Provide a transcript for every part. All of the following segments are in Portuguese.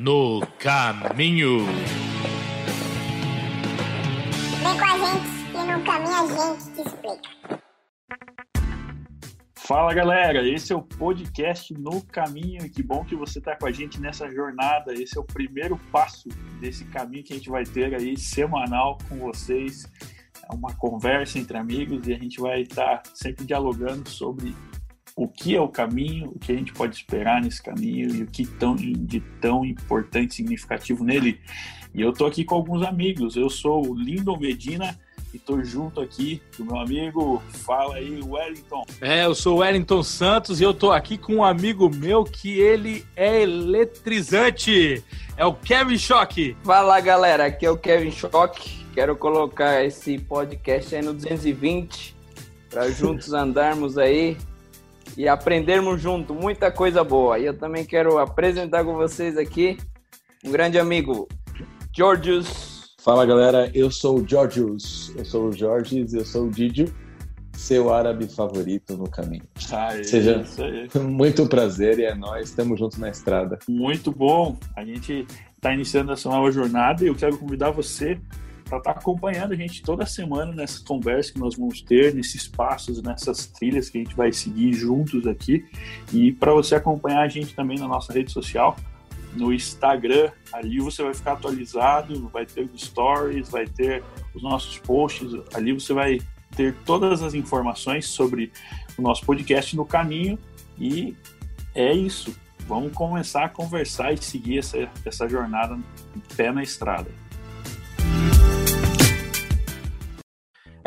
no caminho. Vem com a gente e no caminho a gente te explica. Fala galera, esse é o podcast No Caminho e que bom que você está com a gente nessa jornada. Esse é o primeiro passo desse caminho que a gente vai ter aí semanal com vocês. É uma conversa entre amigos e a gente vai estar tá sempre dialogando sobre o que é o caminho, o que a gente pode esperar nesse caminho e o que tão, de tão importante e significativo nele. E eu tô aqui com alguns amigos. Eu sou o Lindo Medina e tô junto aqui do meu amigo, fala aí, Wellington. É, eu sou o Wellington Santos e eu tô aqui com um amigo meu que ele é eletrizante. É o Kevin Choque. Fala galera, aqui é o Kevin Choque. Quero colocar esse podcast aí no 220 para juntos andarmos aí e aprendermos junto muita coisa boa. E eu também quero apresentar com vocês aqui um grande amigo, Georgios Fala galera, eu sou o Georgios, eu sou o Jorges, eu sou o Didio, seu árabe favorito no caminho. Ai, Seja muito prazer e é nós, estamos juntos na estrada. Muito bom, a gente está iniciando essa nova jornada e eu quero convidar você para estar tá acompanhando a gente toda semana nessas conversas que nós vamos ter, nesses passos, nessas trilhas que a gente vai seguir juntos aqui e para você acompanhar a gente também na nossa rede social no Instagram. Ali você vai ficar atualizado, vai ter stories, vai ter os nossos posts. Ali você vai ter todas as informações sobre o nosso podcast no caminho. E é isso. Vamos começar a conversar e seguir essa, essa jornada pé na estrada.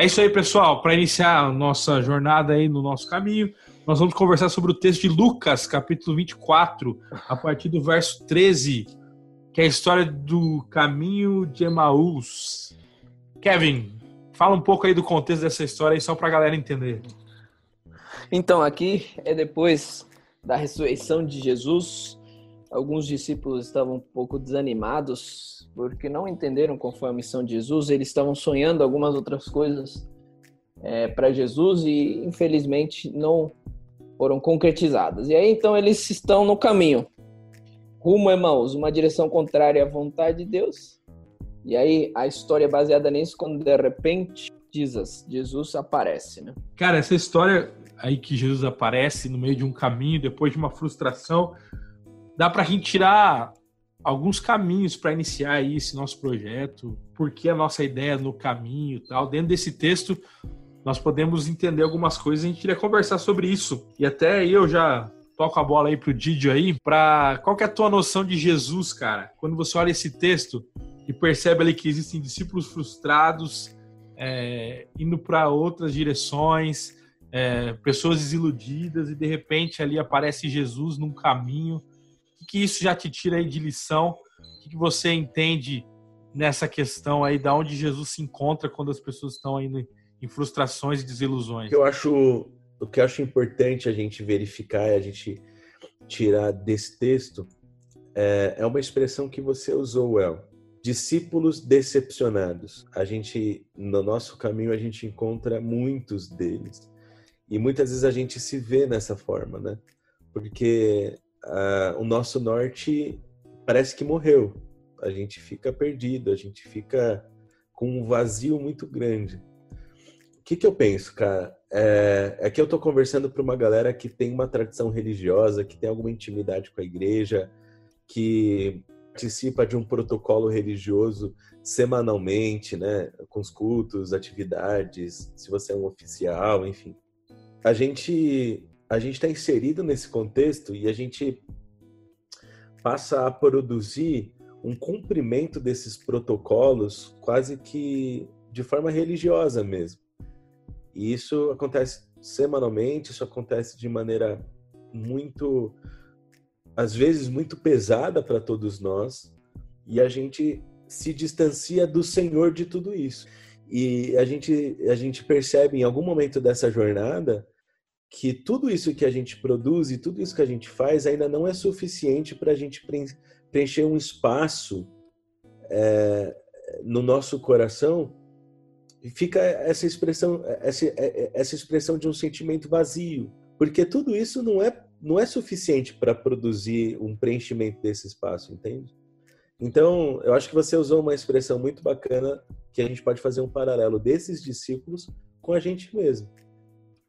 É isso aí, pessoal. Para iniciar a nossa jornada aí no nosso caminho, nós vamos conversar sobre o texto de Lucas, capítulo 24, a partir do verso 13, que é a história do caminho de Emaús. Kevin, fala um pouco aí do contexto dessa história aí, só para a galera entender. Então, aqui é depois da ressurreição de Jesus. Alguns discípulos estavam um pouco desanimados porque não entenderam qual foi a missão de Jesus. Eles estavam sonhando algumas outras coisas é, para Jesus e infelizmente não foram concretizadas. E aí então eles estão no caminho rumo a Emaús, uma direção contrária à vontade de Deus. E aí a história é baseada nisso quando de repente Jesus, Jesus aparece, né? Cara, essa história aí que Jesus aparece no meio de um caminho depois de uma frustração, dá para a gente tirar alguns caminhos para iniciar aí esse nosso projeto, porque a nossa ideia no caminho, tal. Dentro desse texto, nós podemos entender algumas coisas. A gente queria conversar sobre isso. E até eu já toco a bola aí pro Didio aí, para qual que é a tua noção de Jesus, cara? Quando você olha esse texto e percebe ali que existem discípulos frustrados, é, indo para outras direções, é, pessoas desiludidas e de repente ali aparece Jesus num caminho. Que, que isso já te tira aí de lição? O que, que você entende nessa questão aí, da onde Jesus se encontra quando as pessoas estão no, em frustrações e desilusões. Eu acho, o que eu acho importante a gente verificar e a gente tirar desse texto é, é uma expressão que você usou, El. Discípulos decepcionados. A gente, no nosso caminho, a gente encontra muitos deles. E muitas vezes a gente se vê nessa forma, né? Porque uh, o nosso norte parece que morreu. A gente fica perdido, a gente fica com um vazio muito grande. O que, que eu penso, cara? É, é que eu tô conversando para uma galera que tem uma tradição religiosa, que tem alguma intimidade com a igreja, que participa de um protocolo religioso semanalmente, né? Com os cultos, atividades, se você é um oficial, enfim. A gente a gente está inserido nesse contexto e a gente passa a produzir um cumprimento desses protocolos quase que de forma religiosa mesmo. E isso acontece semanalmente, isso acontece de maneira muito, às vezes, muito pesada para todos nós, e a gente se distancia do Senhor de tudo isso. E a gente, a gente percebe em algum momento dessa jornada que tudo isso que a gente produz e tudo isso que a gente faz ainda não é suficiente para a gente preencher um espaço é, no nosso coração fica essa expressão, essa, é, é, essa expressão de um sentimento vazio, porque tudo isso não é não é suficiente para produzir um preenchimento desse espaço, entende? Então, eu acho que você usou uma expressão muito bacana que a gente pode fazer um paralelo desses discípulos com a gente mesmo.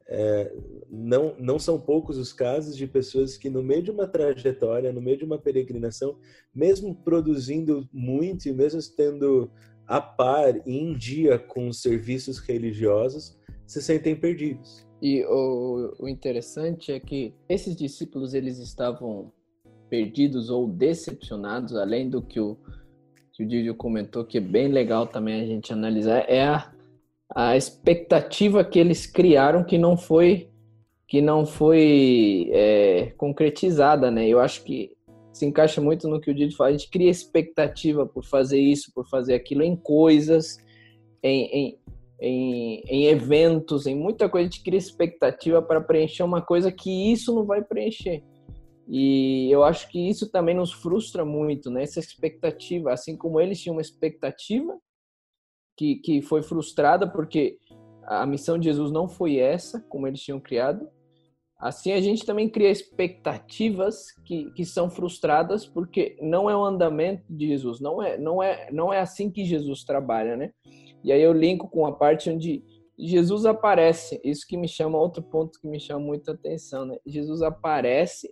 É, não, não são poucos os casos de pessoas que, no meio de uma trajetória, no meio de uma peregrinação, mesmo produzindo muito e mesmo estando a par e em dia com os serviços religiosos, se sentem perdidos. E o, o interessante é que esses discípulos eles estavam perdidos ou decepcionados, além do que o, que o Didio comentou, que é bem legal também a gente analisar, é a, a expectativa que eles criaram que não foi que não foi é, concretizada, né? Eu acho que se encaixa muito no que o Didio fala. A gente cria expectativa por fazer isso, por fazer aquilo em coisas, em, em, em, em eventos, em muita coisa. A gente cria expectativa para preencher uma coisa que isso não vai preencher. E eu acho que isso também nos frustra muito, né? Essa expectativa, assim como eles tinham uma expectativa que, que foi frustrada porque a missão de Jesus não foi essa, como eles tinham criado. Assim, a gente também cria expectativas que, que são frustradas porque não é o andamento de Jesus, não é, não é, não é assim que Jesus trabalha, né? E aí eu linko com a parte onde Jesus aparece, isso que me chama, outro ponto que me chama muita atenção, né? Jesus aparece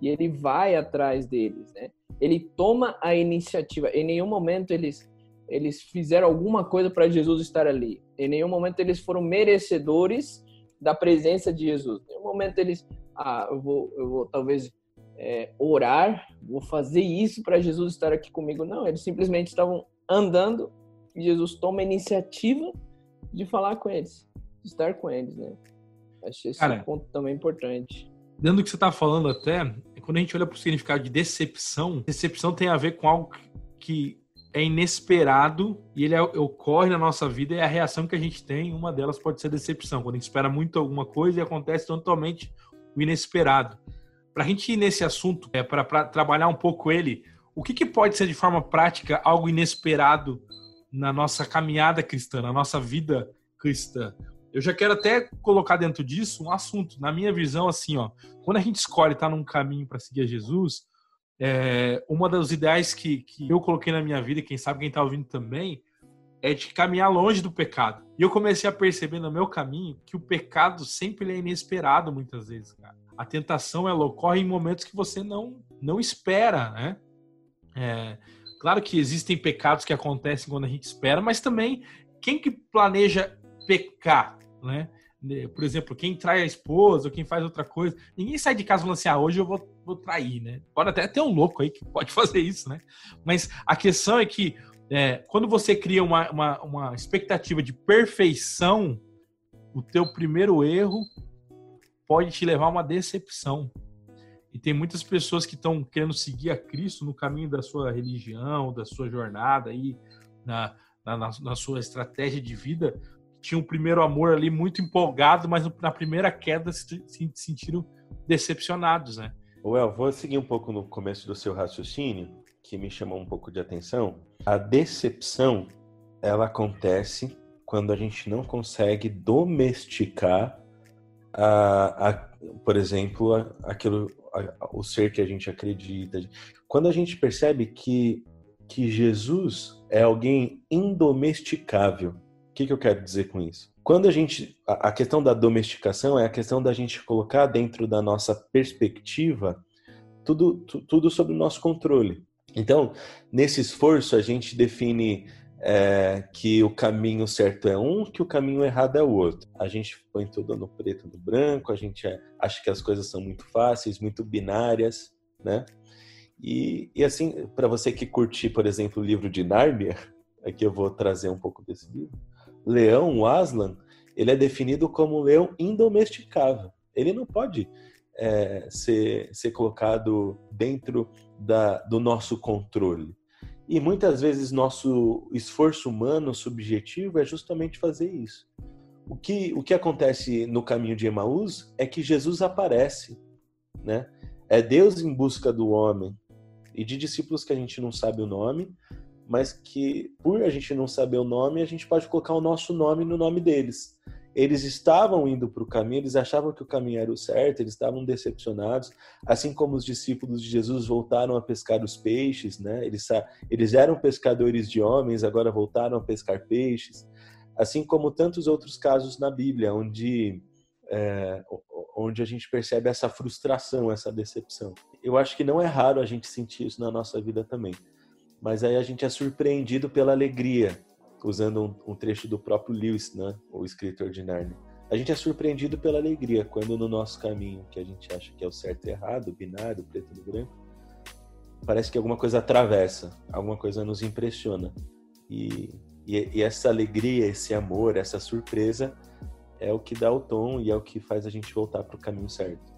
e ele vai atrás deles, né? Ele toma a iniciativa. Em nenhum momento eles eles fizeram alguma coisa para Jesus estar ali. Em nenhum momento eles foram merecedores da presença de Jesus. Em nenhum momento eles, ah, eu vou, eu vou talvez é, orar, vou fazer isso para Jesus estar aqui comigo. Não, eles simplesmente estavam andando e Jesus toma a iniciativa de falar com eles, de estar com eles, né? Acho esse Cara, ponto também importante dentro do que você está falando até, quando a gente olha para o significado de decepção, decepção tem a ver com algo que é inesperado e ele é, ocorre na nossa vida e a reação que a gente tem, uma delas pode ser decepção, quando a gente espera muito alguma coisa e acontece totalmente o inesperado. Para a gente ir nesse assunto, é, para trabalhar um pouco ele, o que, que pode ser de forma prática algo inesperado na nossa caminhada cristã, na nossa vida cristã? Eu já quero até colocar dentro disso um assunto. Na minha visão, assim, ó, quando a gente escolhe estar num caminho para seguir a Jesus, é, uma das ideais que, que eu coloquei na minha vida, quem sabe quem está ouvindo também, é de caminhar longe do pecado. E eu comecei a perceber no meu caminho que o pecado sempre é inesperado muitas vezes, cara. A tentação ela ocorre em momentos que você não não espera, né? É, claro que existem pecados que acontecem quando a gente espera, mas também quem que planeja pecar né? Por exemplo, quem trai a esposa ou quem faz outra coisa, ninguém sai de casa falando assim, ah, hoje eu vou, vou trair, né? Pode até ter um louco aí que pode fazer isso, né? Mas a questão é que é, quando você cria uma, uma, uma expectativa de perfeição, o teu primeiro erro pode te levar a uma decepção. E tem muitas pessoas que estão querendo seguir a Cristo no caminho da sua religião, da sua jornada aí, na, na, na sua estratégia de vida, tinha um primeiro amor ali muito empolgado, mas na primeira queda se, se sentiram decepcionados, né? Well, vou seguir um pouco no começo do seu raciocínio, que me chamou um pouco de atenção. A decepção, ela acontece quando a gente não consegue domesticar, a, a por exemplo, a, aquilo, a, o ser que a gente acredita. Quando a gente percebe que, que Jesus é alguém indomesticável, que, que eu quero dizer com isso? Quando a gente. A questão da domesticação é a questão da gente colocar dentro da nossa perspectiva tudo, tudo sob o nosso controle. Então, nesse esforço, a gente define é, que o caminho certo é um, que o caminho errado é o outro. A gente põe tudo no preto no branco, a gente é, acha que as coisas são muito fáceis, muito binárias, né? E, e assim, para você que curte, por exemplo, o livro de Nárnia, aqui eu vou trazer um pouco desse livro leão, o Aslan, ele é definido como um leão indomesticável. Ele não pode é, ser, ser colocado dentro da, do nosso controle. E muitas vezes nosso esforço humano subjetivo é justamente fazer isso. O que, o que acontece no caminho de Emaús é que Jesus aparece, né? É Deus em busca do homem e de discípulos que a gente não sabe o nome, mas que por a gente não saber o nome, a gente pode colocar o nosso nome no nome deles. eles estavam indo para o caminho, eles achavam que o caminho era o certo, eles estavam decepcionados, assim como os discípulos de Jesus voltaram a pescar os peixes, né? Eles, eles eram pescadores de homens, agora voltaram a pescar peixes, assim como tantos outros casos na Bíblia, onde é, onde a gente percebe essa frustração, essa decepção. Eu acho que não é raro a gente sentir isso na nossa vida também, mas aí a gente é surpreendido pela alegria usando um, um, trecho do próprio Lewis, né, o escritor de Narnia. A gente é surpreendido pela alegria quando no nosso caminho, que a gente acha que é o certo e errado, binário, preto e branco, parece que alguma coisa atravessa, alguma coisa nos impressiona. E, e, e essa alegria, esse amor, essa surpresa é o que dá o tom e é o que faz a gente voltar para o caminho certo.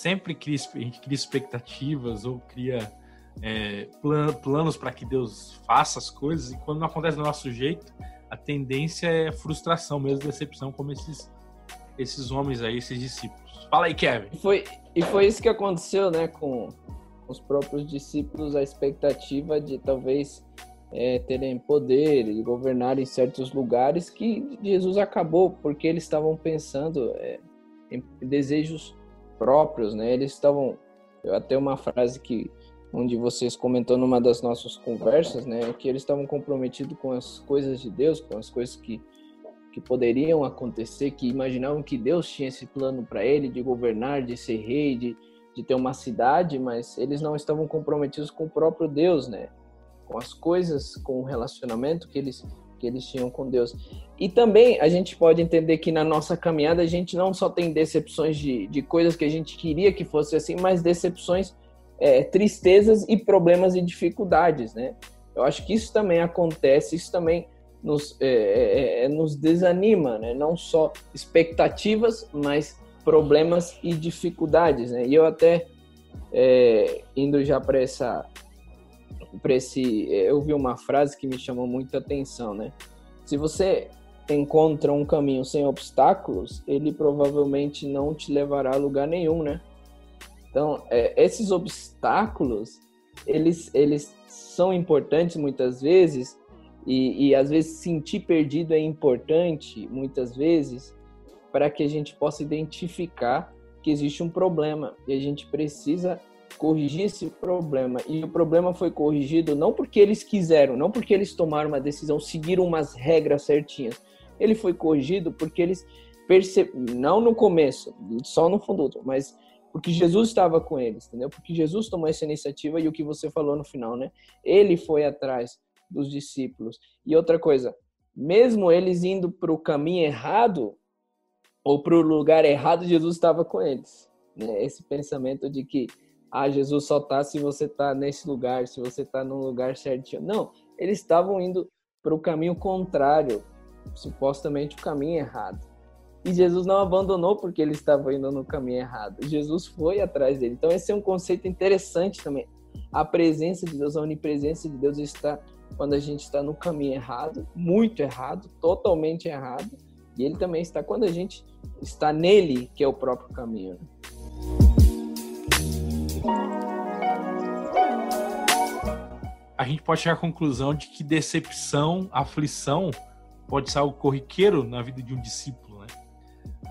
Sempre cria, a gente cria expectativas ou cria é, plan, planos para que Deus faça as coisas e quando não acontece do nosso jeito, a tendência é frustração, mesmo decepção, como esses, esses homens aí, esses discípulos. Fala aí, Kevin. Foi, e foi isso que aconteceu, né, com os próprios discípulos, a expectativa de talvez é, terem poder e governar em certos lugares que Jesus acabou, porque eles estavam pensando é, em desejos próprios, né? Eles estavam até uma frase que onde vocês comentou numa das nossas conversas, né, que eles estavam comprometidos com as coisas de Deus, com as coisas que que poderiam acontecer, que imaginavam que Deus tinha esse plano para ele de governar, de ser rei, de, de ter uma cidade, mas eles não estavam comprometidos com o próprio Deus, né? Com as coisas, com o relacionamento que eles que eles tinham com Deus. E também a gente pode entender que na nossa caminhada a gente não só tem decepções de, de coisas que a gente queria que fosse assim, mas decepções, é, tristezas e problemas e dificuldades, né? Eu acho que isso também acontece, isso também nos, é, é, é nos desanima, né? Não só expectativas, mas problemas e dificuldades, né? E eu até é, indo já para essa para esse. Eu vi uma frase que me chamou muita atenção, né? Se você encontra um caminho sem obstáculos, ele provavelmente não te levará a lugar nenhum, né? Então, é, esses obstáculos, eles, eles são importantes muitas vezes, e, e às vezes sentir perdido é importante, muitas vezes, para que a gente possa identificar que existe um problema e a gente precisa corrigir esse problema. E o problema foi corrigido não porque eles quiseram, não porque eles tomaram uma decisão, seguiram umas regras certinhas. Ele foi corrigido porque eles perceberam, não no começo, só no fundo, mas porque Jesus estava com eles, entendeu? Porque Jesus tomou essa iniciativa e o que você falou no final, né? Ele foi atrás dos discípulos. E outra coisa, mesmo eles indo para o caminho errado ou para o lugar errado, Jesus estava com eles. Né? Esse pensamento de que ah, Jesus só tá se você tá nesse lugar, se você tá no lugar certinho. Não, eles estavam indo para o caminho contrário, supostamente o caminho errado. E Jesus não abandonou porque ele estava indo no caminho errado. Jesus foi atrás dele. Então esse é um conceito interessante também. A presença de Deus, a onipresença de Deus está quando a gente está no caminho errado, muito errado, totalmente errado. E ele também está quando a gente está nele, que é o próprio caminho. A gente pode chegar à conclusão de que decepção, aflição, pode ser algo corriqueiro na vida de um discípulo, né?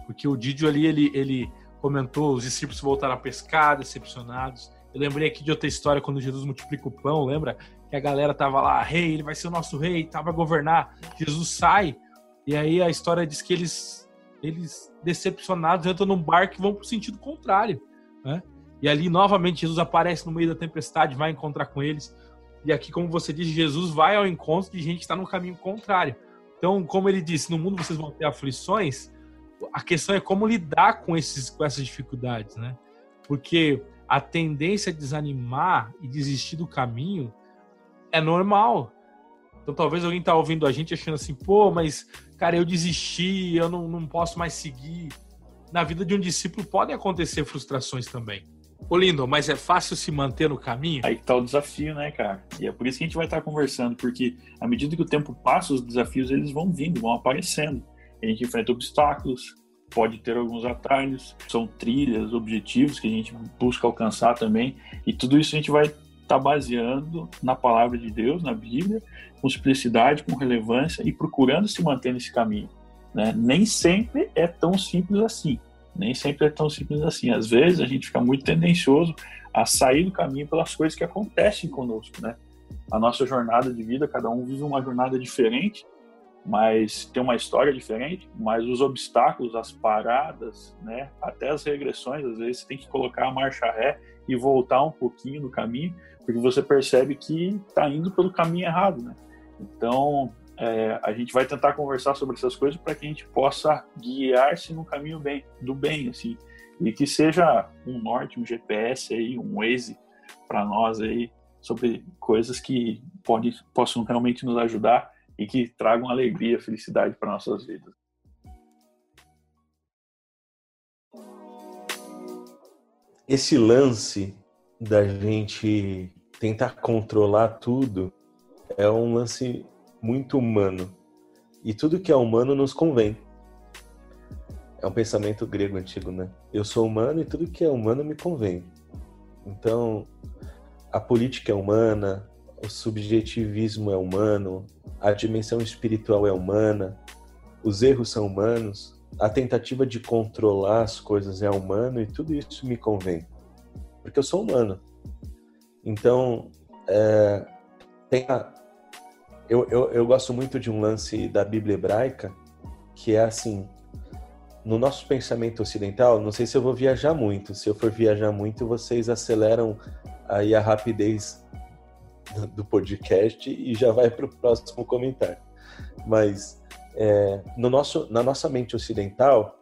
Porque o Didio ali, ele, ele comentou, os discípulos voltaram a pescar, decepcionados. Eu lembrei aqui de outra história, quando Jesus multiplica o pão, lembra? Que a galera tava lá, rei, ele vai ser o nosso rei, tava a governar. Jesus sai, e aí a história diz que eles, eles decepcionados, entram num barco e vão pro sentido contrário, né? E ali novamente Jesus aparece no meio da tempestade, vai encontrar com eles. E aqui, como você disse, Jesus vai ao encontro de gente que está no caminho contrário. Então, como ele disse, no mundo vocês vão ter aflições. A questão é como lidar com, esses, com essas dificuldades, né? Porque a tendência a desanimar e desistir do caminho é normal. Então, talvez alguém tá ouvindo a gente achando assim, pô, mas, cara, eu desisti, eu não, não posso mais seguir. Na vida de um discípulo podem acontecer frustrações também. Ô Lindo, mas é fácil se manter no caminho? Aí tá o desafio, né, cara? E é por isso que a gente vai estar conversando, porque à medida que o tempo passa, os desafios eles vão vindo, vão aparecendo. A gente enfrenta obstáculos, pode ter alguns atalhos, são trilhas, objetivos que a gente busca alcançar também, e tudo isso a gente vai está baseando na palavra de Deus, na Bíblia, com simplicidade, com relevância e procurando se manter nesse caminho. Né? Nem sempre é tão simples assim. Nem sempre é tão simples assim. Às vezes a gente fica muito tendencioso a sair do caminho pelas coisas que acontecem conosco, né? A nossa jornada de vida, cada um vive uma jornada diferente, mas tem uma história diferente, mas os obstáculos, as paradas, né, até as regressões, às vezes você tem que colocar a marcha ré e voltar um pouquinho no caminho, porque você percebe que está indo pelo caminho errado, né? Então, é, a gente vai tentar conversar sobre essas coisas para que a gente possa guiar-se no caminho bem, do bem, assim, e que seja um norte, um GPS aí, um Waze para nós aí sobre coisas que pode, possam realmente nos ajudar e que tragam alegria, felicidade para nossas vidas. Esse lance da gente tentar controlar tudo é um lance muito humano. E tudo que é humano nos convém. É um pensamento grego antigo, né? Eu sou humano e tudo que é humano me convém. Então, a política é humana, o subjetivismo é humano, a dimensão espiritual é humana, os erros são humanos, a tentativa de controlar as coisas é humano e tudo isso me convém. Porque eu sou humano. Então, é, tem a, eu, eu, eu gosto muito de um lance da Bíblia hebraica, que é assim, no nosso pensamento ocidental, não sei se eu vou viajar muito. Se eu for viajar muito, vocês aceleram aí a rapidez do podcast e já vai para o próximo comentário. Mas é, no nosso, na nossa mente ocidental,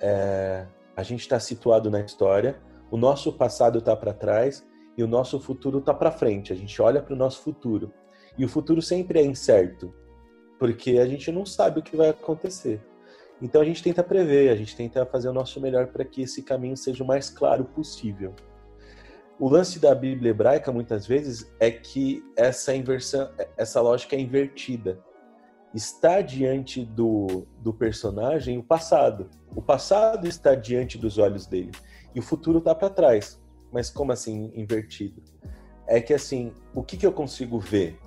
é, a gente está situado na história, o nosso passado está para trás e o nosso futuro está para frente. A gente olha para o nosso futuro. E o futuro sempre é incerto, porque a gente não sabe o que vai acontecer. Então a gente tenta prever, a gente tenta fazer o nosso melhor para que esse caminho seja o mais claro possível. O lance da Bíblia hebraica muitas vezes é que essa inversão, essa lógica é invertida. Está diante do, do personagem o passado. O passado está diante dos olhos dele e o futuro está para trás. Mas como assim invertido? É que assim, o que, que eu consigo ver?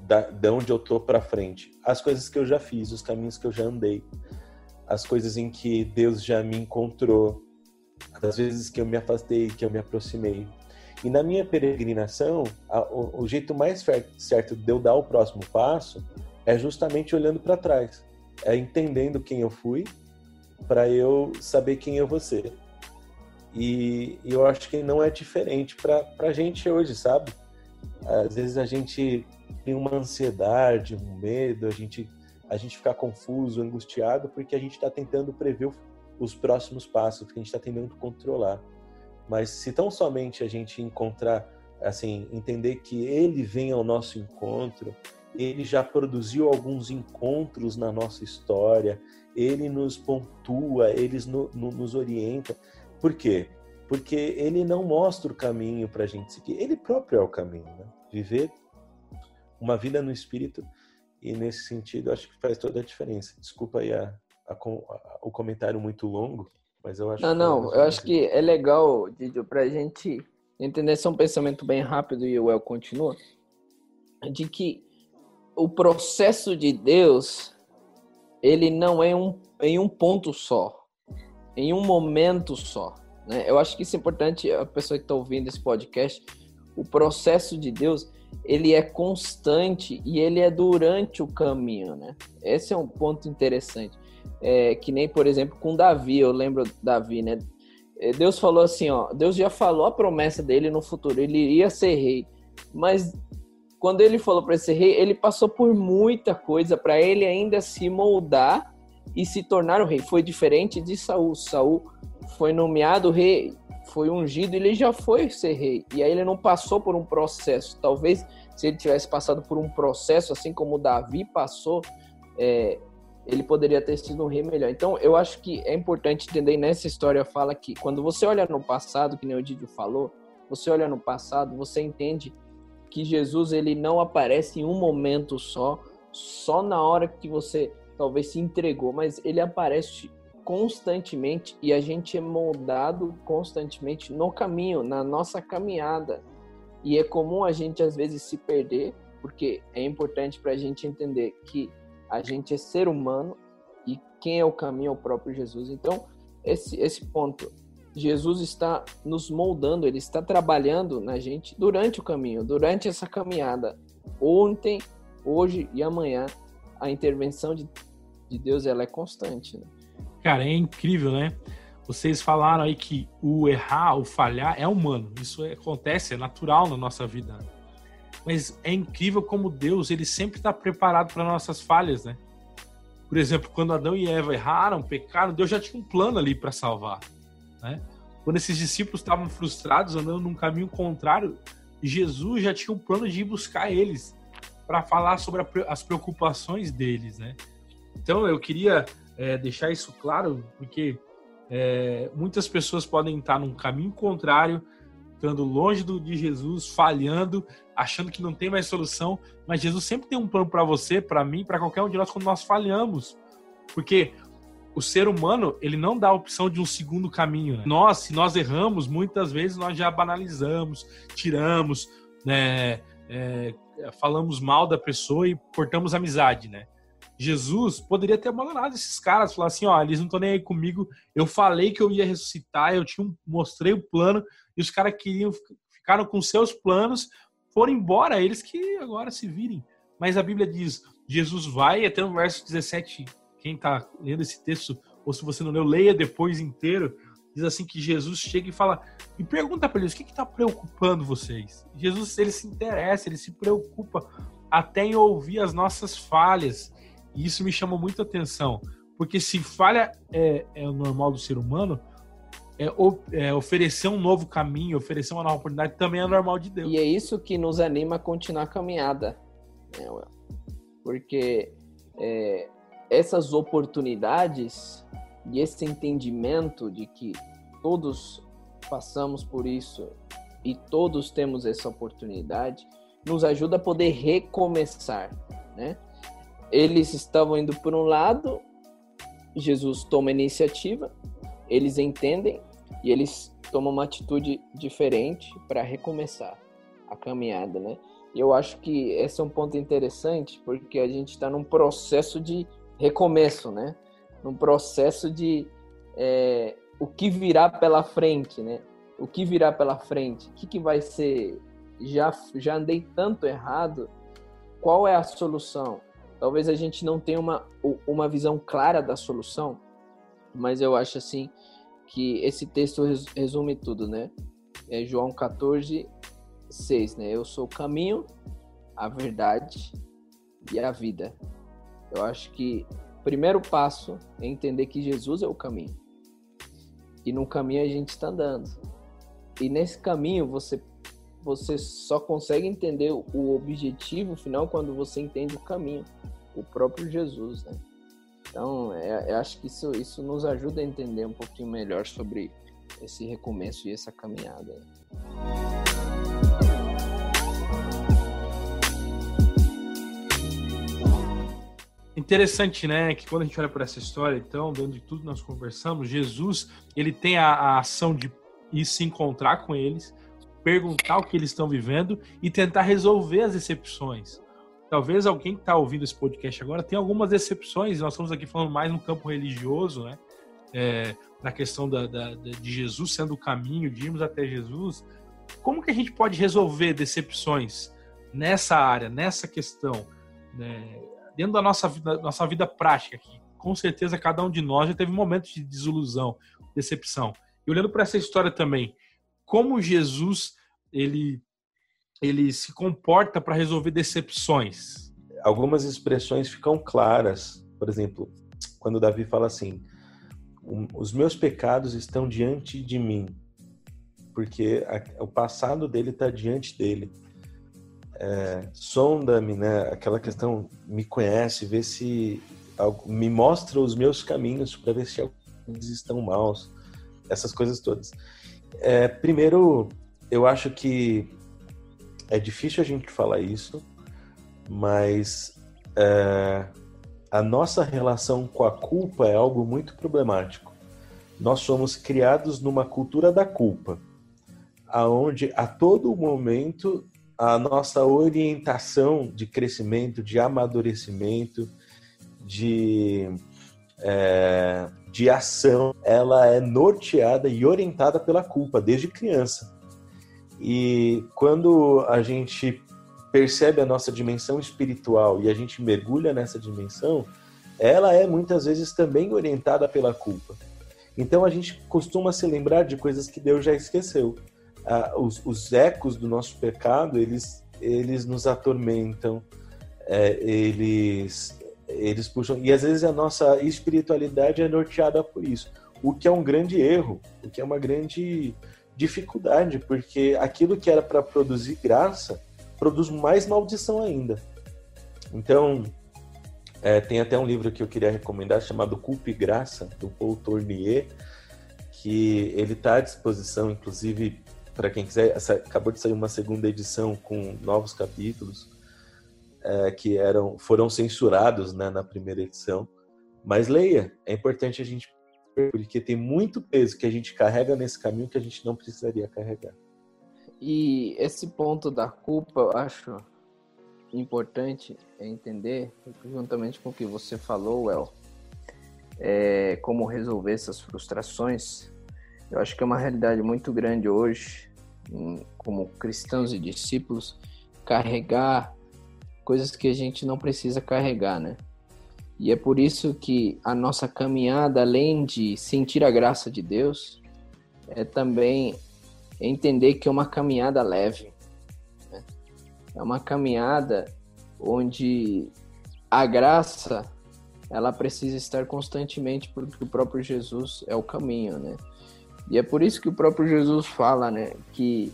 Da, de onde eu tô para frente, as coisas que eu já fiz, os caminhos que eu já andei, as coisas em que Deus já me encontrou, as vezes que eu me afastei, que eu me aproximei. E na minha peregrinação, a, o, o, jeito mais certo de eu dar o próximo passo é justamente olhando para trás, é entendendo quem eu fui, para eu saber quem eu vou ser. E, e eu acho que não é diferente para a gente hoje, sabe? Às vezes a gente tem uma ansiedade, um medo, a gente, a gente ficar confuso, angustiado, porque a gente está tentando prever os próximos passos, que a gente está tentando controlar. Mas se tão somente a gente encontrar, assim, entender que ele vem ao nosso encontro, ele já produziu alguns encontros na nossa história, ele nos pontua, ele no, no, nos orienta. Por quê? Porque ele não mostra o caminho para a gente seguir, ele próprio é o caminho. Né? Viver uma vida no espírito e nesse sentido acho que faz toda a diferença. Desculpa aí a, a, a, o comentário muito longo, mas eu acho. Não, não, eu acho que é legal, Didio, para a gente entender esse é um pensamento bem rápido e o El continua, de que o processo de Deus ele não é um, em um ponto só, em um momento só. Né? Eu acho que isso é importante a pessoa que está ouvindo esse podcast. O processo de Deus ele é constante e ele é durante o caminho, né? Esse é um ponto interessante. É, que nem, por exemplo, com Davi, eu lembro Davi, né? É, Deus falou assim, ó, Deus já falou a promessa dele no futuro, ele iria ser rei, mas quando ele falou para ser rei, ele passou por muita coisa para ele ainda se moldar e se tornar o rei. Foi diferente de Saul. Saul foi nomeado rei foi ungido, ele já foi ser rei. E aí ele não passou por um processo. Talvez se ele tivesse passado por um processo, assim como Davi passou, é, ele poderia ter sido um rei melhor. Então, eu acho que é importante entender nessa história fala que quando você olha no passado, que nem o Didio falou, você olha no passado, você entende que Jesus ele não aparece em um momento só, só na hora que você talvez se entregou, mas ele aparece constantemente e a gente é moldado constantemente no caminho, na nossa caminhada. E é comum a gente às vezes se perder, porque é importante para a gente entender que a gente é ser humano e quem é o caminho é o próprio Jesus. Então, esse, esse ponto, Jesus está nos moldando, ele está trabalhando na gente durante o caminho, durante essa caminhada. Ontem, hoje e amanhã, a intervenção de, de Deus ela é constante. Né? Cara, é incrível, né? Vocês falaram aí que o errar, o falhar é humano. Isso acontece, é natural na nossa vida. Mas é incrível como Deus, ele sempre está preparado para nossas falhas, né? Por exemplo, quando Adão e Eva erraram, pecaram, Deus já tinha um plano ali para salvar, né? Quando esses discípulos estavam frustrados, andando num caminho contrário, Jesus já tinha um plano de ir buscar eles para falar sobre as preocupações deles, né? Então eu queria é, deixar isso claro, porque é, muitas pessoas podem estar num caminho contrário, estando longe do, de Jesus, falhando, achando que não tem mais solução, mas Jesus sempre tem um plano para você, para mim, para qualquer um de nós quando nós falhamos. Porque o ser humano, ele não dá a opção de um segundo caminho. Né? Nós, se nós erramos, muitas vezes nós já banalizamos, tiramos, né, é, falamos mal da pessoa e cortamos amizade, né? Jesus poderia ter abandonado esses caras, falar assim, ó, eles não estão nem aí comigo, eu falei que eu ia ressuscitar, eu tinha um, mostrei o plano, e os caras queriam, ficaram com seus planos, foram embora, eles que agora se virem. Mas a Bíblia diz, Jesus vai, até no verso 17, quem está lendo esse texto, ou se você não leu, leia depois inteiro, diz assim que Jesus chega e fala, e pergunta para eles, o que está preocupando vocês? Jesus, ele se interessa, ele se preocupa até em ouvir as nossas falhas, e isso me chamou muita atenção, porque se falha é, é o normal do ser humano, é, é, oferecer um novo caminho, oferecer uma nova oportunidade também é normal de Deus. E é isso que nos anima a continuar a caminhada, né, porque é, essas oportunidades e esse entendimento de que todos passamos por isso e todos temos essa oportunidade nos ajuda a poder recomeçar, né? Eles estavam indo por um lado, Jesus toma a iniciativa, eles entendem e eles tomam uma atitude diferente para recomeçar a caminhada, né? E eu acho que esse é um ponto interessante porque a gente está num processo de recomeço, né? Num processo de é, o que virá pela frente, né? O que virá pela frente? O que, que vai ser? Já, já andei tanto errado. Qual é a solução? Talvez a gente não tenha uma, uma visão clara da solução, mas eu acho assim que esse texto resume tudo, né? É João 14, 6, né? Eu sou o caminho, a verdade e a vida. Eu acho que o primeiro passo é entender que Jesus é o caminho. E no caminho a gente está andando. E nesse caminho você você só consegue entender o objetivo final quando você entende o caminho, o próprio Jesus, né? Então, é, eu acho que isso, isso nos ajuda a entender um pouquinho melhor sobre esse recomeço e essa caminhada. Interessante, né? Que quando a gente olha para essa história, então, dentro de tudo nós conversamos, Jesus ele tem a, a ação de ir se encontrar com eles, perguntar o que eles estão vivendo e tentar resolver as decepções. Talvez alguém que está ouvindo esse podcast agora tenha algumas decepções. Nós estamos aqui falando mais no campo religioso, né? É, na questão da, da, de Jesus sendo o caminho, de irmos até Jesus. Como que a gente pode resolver decepções nessa área, nessa questão, né? dentro da nossa vida, nossa vida prática? Com certeza cada um de nós já teve momentos de desilusão, decepção. E olhando para essa história também, como Jesus ele ele se comporta para resolver decepções? Algumas expressões ficam claras. Por exemplo, quando Davi fala assim: "Os meus pecados estão diante de mim", porque o passado dele está diante dele. É, Sonda-me, né? Aquela questão, me conhece, vê se me mostra os meus caminhos para ver se alguns estão maus, essas coisas todas. É, primeiro, eu acho que é difícil a gente falar isso, mas é, a nossa relação com a culpa é algo muito problemático. Nós somos criados numa cultura da culpa. aonde a todo momento a nossa orientação de crescimento, de amadurecimento, de, é, de ação, ela é norteada e orientada pela culpa desde criança. E quando a gente percebe a nossa dimensão espiritual e a gente mergulha nessa dimensão, ela é muitas vezes também orientada pela culpa. Então a gente costuma se lembrar de coisas que Deus já esqueceu. Ah, os, os, ecos do nosso pecado eles eles nos atormentam, é, eles eles puxam e às vezes a nossa espiritualidade é norteada por isso, o que é um grande erro, o que é uma grande dificuldade, porque aquilo que era para produzir graça produz mais maldição ainda. Então, é, tem até um livro que eu queria recomendar chamado Culpa e Graça, do Paul Tournier, que ele está à disposição, inclusive, para quem quiser. Essa, acabou de sair uma segunda edição com novos capítulos é, que eram foram censurados né, na primeira edição. Mas leia, é importante a gente porque tem muito peso que a gente carrega nesse caminho que a gente não precisaria carregar. E esse ponto da culpa, eu acho importante entender, juntamente com o que você falou, El, é, como resolver essas frustrações. Eu acho que é uma realidade muito grande hoje, como cristãos e discípulos, carregar coisas que a gente não precisa carregar, né? E é por isso que a nossa caminhada, além de sentir a graça de Deus, é também entender que é uma caminhada leve. Né? É uma caminhada onde a graça ela precisa estar constantemente porque o próprio Jesus é o caminho, né? E é por isso que o próprio Jesus fala, né, que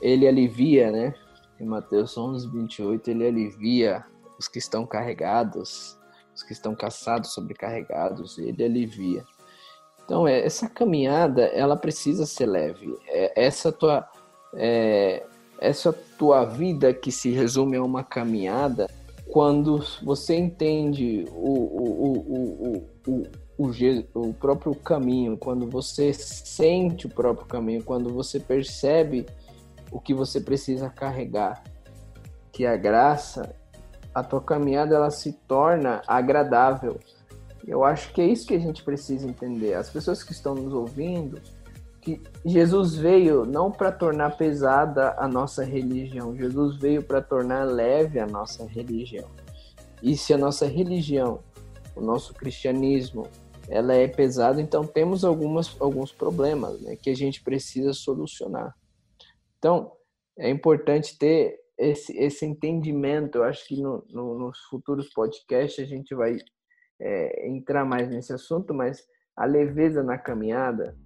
ele alivia, né? Em Mateus 11, 28, ele alivia os que estão carregados, os que estão cansados, sobrecarregados, ele alivia. Então, é, essa caminhada, ela precisa ser leve. É, essa tua, é, essa tua vida que se resume a uma caminhada, quando você entende o, o, o, o, o, o próprio caminho, quando você sente o próprio caminho, quando você percebe o que você precisa carregar, que a graça, a tua caminhada ela se torna agradável eu acho que é isso que a gente precisa entender. As pessoas que estão nos ouvindo, que Jesus veio não para tornar pesada a nossa religião, Jesus veio para tornar leve a nossa religião. E se a nossa religião, o nosso cristianismo, ela é pesada, então temos algumas, alguns problemas né, que a gente precisa solucionar. Então, é importante ter esse, esse entendimento. Eu acho que no, no, nos futuros podcasts a gente vai é, entrar mais nesse assunto, mas a leveza na caminhada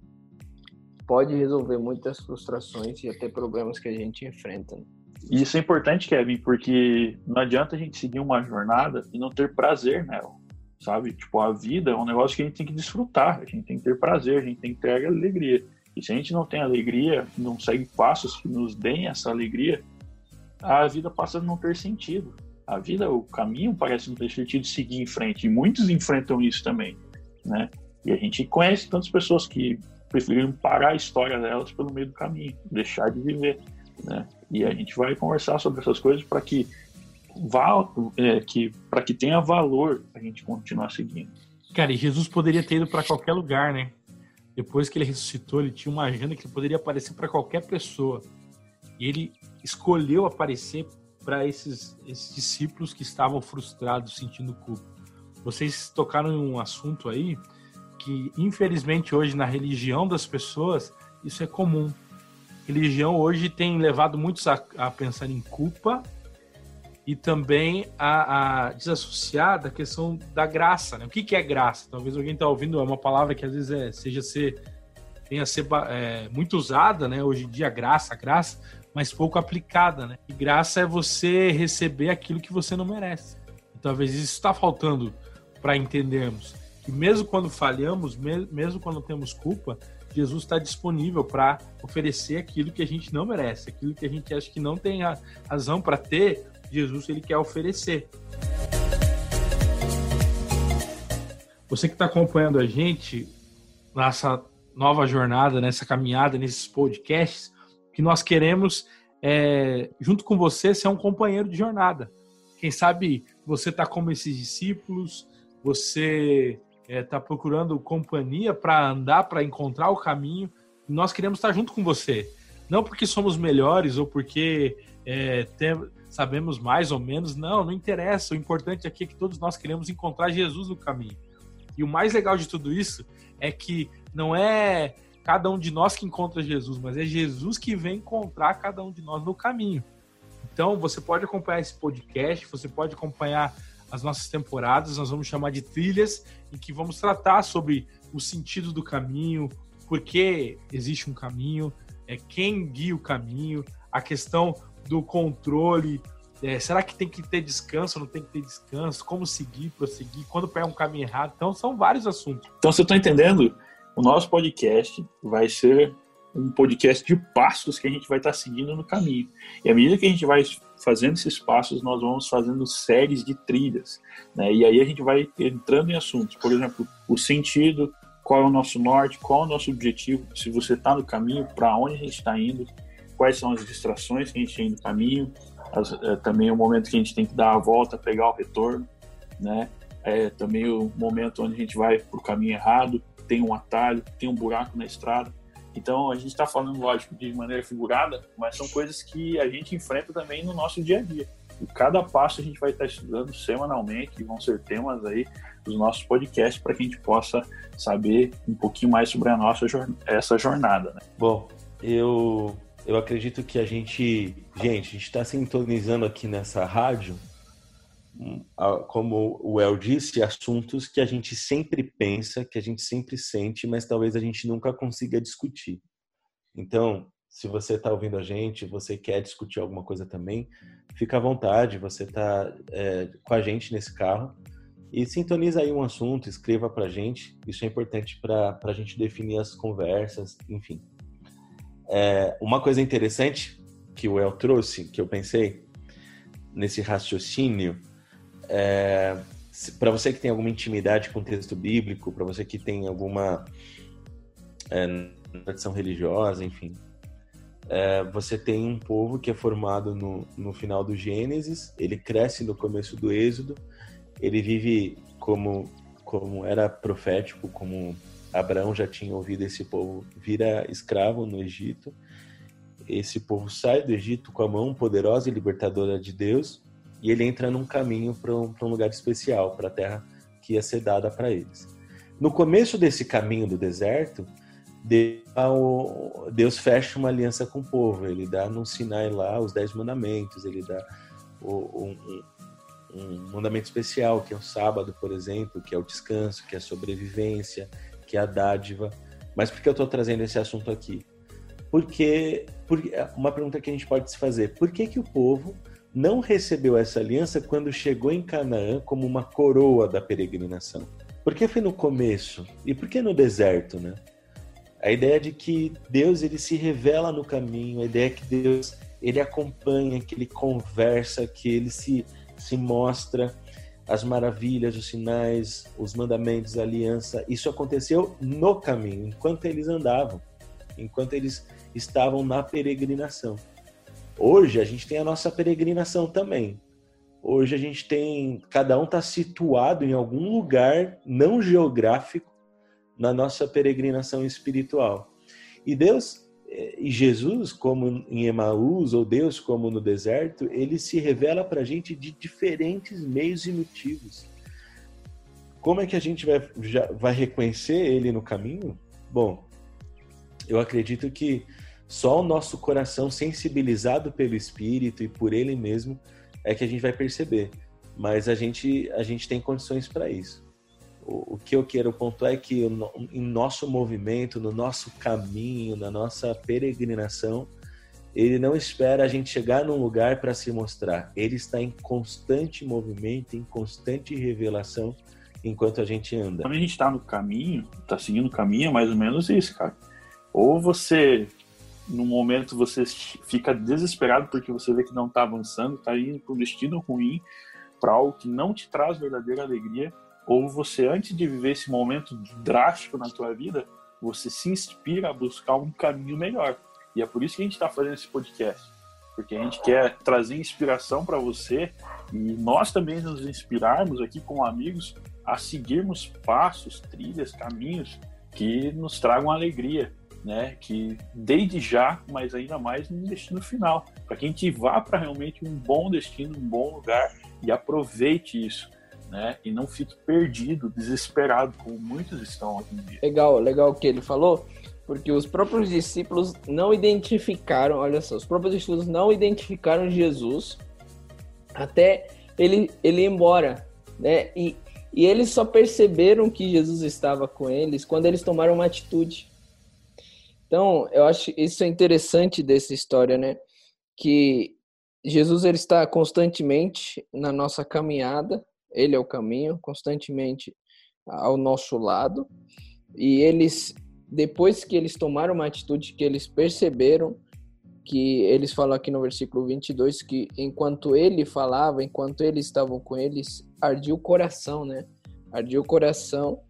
pode resolver muitas frustrações e até problemas que a gente enfrenta. Né? Isso é importante, Kevin, porque não adianta a gente seguir uma jornada e não ter prazer nela, sabe? Tipo, a vida é um negócio que a gente tem que desfrutar, a gente tem que ter prazer, a gente tem que ter alegria. E se a gente não tem alegria, não segue passos que nos deem essa alegria, a vida passa a não ter sentido a vida, o caminho parece não ter sentido seguir em frente. E muitos enfrentam isso também, né? E a gente conhece tantas pessoas que preferiram parar a história delas pelo meio do caminho, deixar de viver, né? E a gente vai conversar sobre essas coisas para que vá, é, que para que tenha valor a gente continuar seguindo. Cara, e Jesus poderia ter ido para qualquer lugar, né? Depois que ele ressuscitou, ele tinha uma agenda que poderia aparecer para qualquer pessoa. E ele escolheu aparecer para esses, esses discípulos que estavam frustrados, sentindo culpa. Vocês tocaram em um assunto aí que, infelizmente, hoje na religião das pessoas, isso é comum. Religião hoje tem levado muitos a, a pensar em culpa e também a, a, desassociar da questão da graça. Né? O que, que é graça? Talvez alguém está ouvindo, é uma palavra que às vezes é, seja ser, tenha ser é, muito usada, né? hoje em dia, graça, graça, mas pouco aplicada, né? E graça é você receber aquilo que você não merece. Talvez isso está faltando para entendermos que mesmo quando falhamos, mesmo quando temos culpa, Jesus está disponível para oferecer aquilo que a gente não merece, aquilo que a gente acha que não tem razão para ter, Jesus ele quer oferecer. Você que está acompanhando a gente nessa nova jornada, nessa caminhada, nesses podcasts, que nós queremos, é, junto com você, ser um companheiro de jornada. Quem sabe você está como esses discípulos, você está é, tá procurando companhia para andar, para encontrar o caminho. Nós queremos estar junto com você. Não porque somos melhores ou porque é, tem, sabemos mais ou menos. Não, não interessa. O importante aqui é que todos nós queremos encontrar Jesus no caminho. E o mais legal de tudo isso é que não é cada um de nós que encontra Jesus, mas é Jesus que vem encontrar cada um de nós no caminho. Então, você pode acompanhar esse podcast, você pode acompanhar as nossas temporadas, nós vamos chamar de trilhas, em que vamos tratar sobre o sentido do caminho, por que existe um caminho, é quem guia o caminho, a questão do controle. É, será que tem que ter descanso? Não tem que ter descanso? Como seguir, prosseguir? Quando pega um caminho errado? Então, são vários assuntos. Então, você está entendendo? O nosso podcast vai ser um podcast de passos que a gente vai estar tá seguindo no caminho. E à medida que a gente vai fazendo esses passos, nós vamos fazendo séries de trilhas. Né? E aí a gente vai entrando em assuntos. Por exemplo, o sentido, qual é o nosso norte, qual é o nosso objetivo, se você está no caminho, para onde a gente está indo, quais são as distrações que a gente tem no caminho, as, é, também o momento que a gente tem que dar a volta, pegar o retorno, né? É também o momento onde a gente vai para o caminho errado, tem um atalho, tem um buraco na estrada. Então a gente está falando, lógico, de maneira figurada, mas são coisas que a gente enfrenta também no nosso dia a dia. E cada passo a gente vai estar estudando semanalmente, vão ser temas aí dos nossos podcasts para que a gente possa saber um pouquinho mais sobre a nossa essa jornada. Né? Bom, eu eu acredito que a gente, gente, a gente está sintonizando aqui nessa rádio, como o El disse, assuntos que a gente sempre pensa, que a gente sempre sente, mas talvez a gente nunca consiga discutir. Então, se você está ouvindo a gente, você quer discutir alguma coisa também, fica à vontade, você está é, com a gente nesse carro e sintoniza aí um assunto, escreva para a gente. Isso é importante para a gente definir as conversas, enfim. É, uma coisa interessante que o El trouxe, que eu pensei nesse raciocínio, é, para você que tem alguma intimidade com o texto bíblico, para você que tem alguma é, tradição religiosa, enfim, é, você tem um povo que é formado no, no final do Gênesis, ele cresce no começo do Êxodo, ele vive como, como era profético, como Abraão já tinha ouvido esse povo vira escravo no Egito. Esse povo sai do Egito com a mão poderosa e libertadora de Deus e ele entra num caminho para um, um, lugar especial, para a terra que ia ser dada para eles. No começo desse caminho do deserto, Deus fecha uma aliança com o povo. Ele dá no Sinai lá os dez mandamentos, ele dá um, um mandamento especial, que é o sábado, por exemplo, que é o descanso, que é a sobrevivência, que é a dádiva. Mas por que eu estou trazendo esse assunto aqui? Porque, porque uma pergunta que a gente pode se fazer: por que, que o povo não recebeu essa aliança quando chegou em Canaã como uma coroa da peregrinação? Por que foi no começo? E por que no deserto, né? A ideia de que Deus ele se revela no caminho, a ideia que Deus ele acompanha, que ele conversa, que ele se, se mostra, as maravilhas, os sinais, os mandamentos, a aliança. Isso aconteceu no caminho, enquanto eles andavam, enquanto eles estavam na peregrinação. Hoje a gente tem a nossa peregrinação também. Hoje a gente tem, cada um está situado em algum lugar não geográfico na nossa peregrinação espiritual. E Deus e Jesus, como em Emaús, ou Deus, como no deserto, ele se revela para a gente de diferentes meios e motivos. Como é que a gente vai, já, vai reconhecer ele no caminho? Bom, eu acredito que só o nosso coração sensibilizado pelo Espírito e por ele mesmo é que a gente vai perceber. Mas a gente, a gente tem condições para isso o, que eu quero pontuar é que em nosso movimento, no nosso caminho, na nossa peregrinação, ele não espera a gente chegar num lugar para se mostrar. Ele está em constante movimento, em constante revelação enquanto a gente anda. Quando a gente está no caminho, está seguindo o caminho, é mais ou menos isso, cara. Ou você, no momento, você fica desesperado porque você vê que não está avançando, está indo para um destino ruim, para algo que não te traz verdadeira alegria, ou você, antes de viver esse momento drástico na tua vida, você se inspira a buscar um caminho melhor. E é por isso que a gente está fazendo esse podcast. Porque a gente quer trazer inspiração para você e nós também nos inspirarmos aqui com amigos a seguirmos passos, trilhas, caminhos que nos tragam alegria, né? Que desde já, mas ainda mais no destino final, para que a gente vá para realmente um bom destino, um bom lugar e aproveite isso. Né? E não fique perdido, desesperado, como muitos estão hoje em dia. Legal, legal o que ele falou, porque os próprios discípulos não identificaram, olha só, os próprios discípulos não identificaram Jesus até ele, ele ir embora, né? E, e eles só perceberam que Jesus estava com eles quando eles tomaram uma atitude. Então, eu acho isso é interessante dessa história, né? Que Jesus ele está constantemente na nossa caminhada, ele é o caminho, constantemente ao nosso lado. E eles, depois que eles tomaram uma atitude, que eles perceberam que eles falam aqui no versículo 22 que enquanto ele falava, enquanto eles estavam com eles, ardia o coração, né? Ardia o coração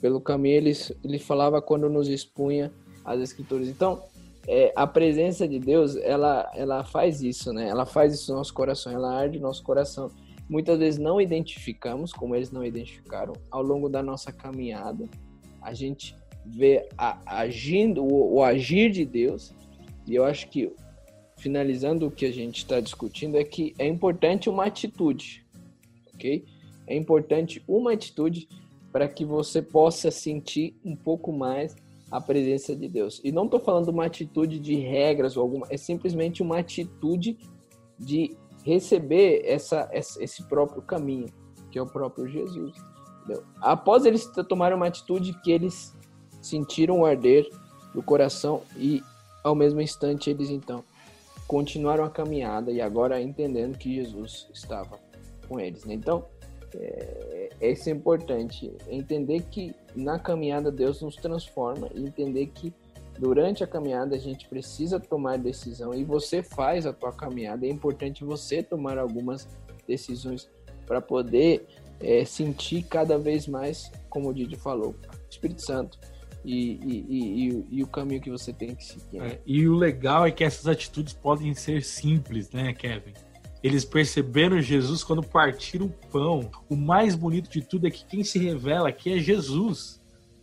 pelo caminho. Ele, ele falava quando nos expunha as escrituras. Então, é, a presença de Deus, ela, ela faz isso, né? Ela faz isso no nosso coração, ela arde o nosso coração. Muitas vezes não identificamos, como eles não identificaram, ao longo da nossa caminhada, a gente vê a, agindo, o, o agir de Deus, e eu acho que, finalizando o que a gente está discutindo, é que é importante uma atitude, ok? É importante uma atitude para que você possa sentir um pouco mais a presença de Deus. E não estou falando uma atitude de regras ou alguma, é simplesmente uma atitude de receber essa, esse próprio caminho, que é o próprio Jesus. Entendeu? Após eles tomarem uma atitude que eles sentiram arder do coração e ao mesmo instante, eles então continuaram a caminhada e agora entendendo que Jesus estava com eles. Né? Então, é, isso é importante, entender que na caminhada Deus nos transforma e entender que durante a caminhada a gente precisa tomar decisão e você faz a tua caminhada. É importante você tomar algumas decisões para poder é, sentir cada vez mais, como o Didi falou, Espírito Santo e, e, e, e, o caminho que você tem que seguir. Né? É, e o legal é que essas atitudes podem ser simples, né, Kevin? Eles perceberam Jesus quando partiram o pão. O mais bonito de tudo é que quem se revela aqui é Jesus.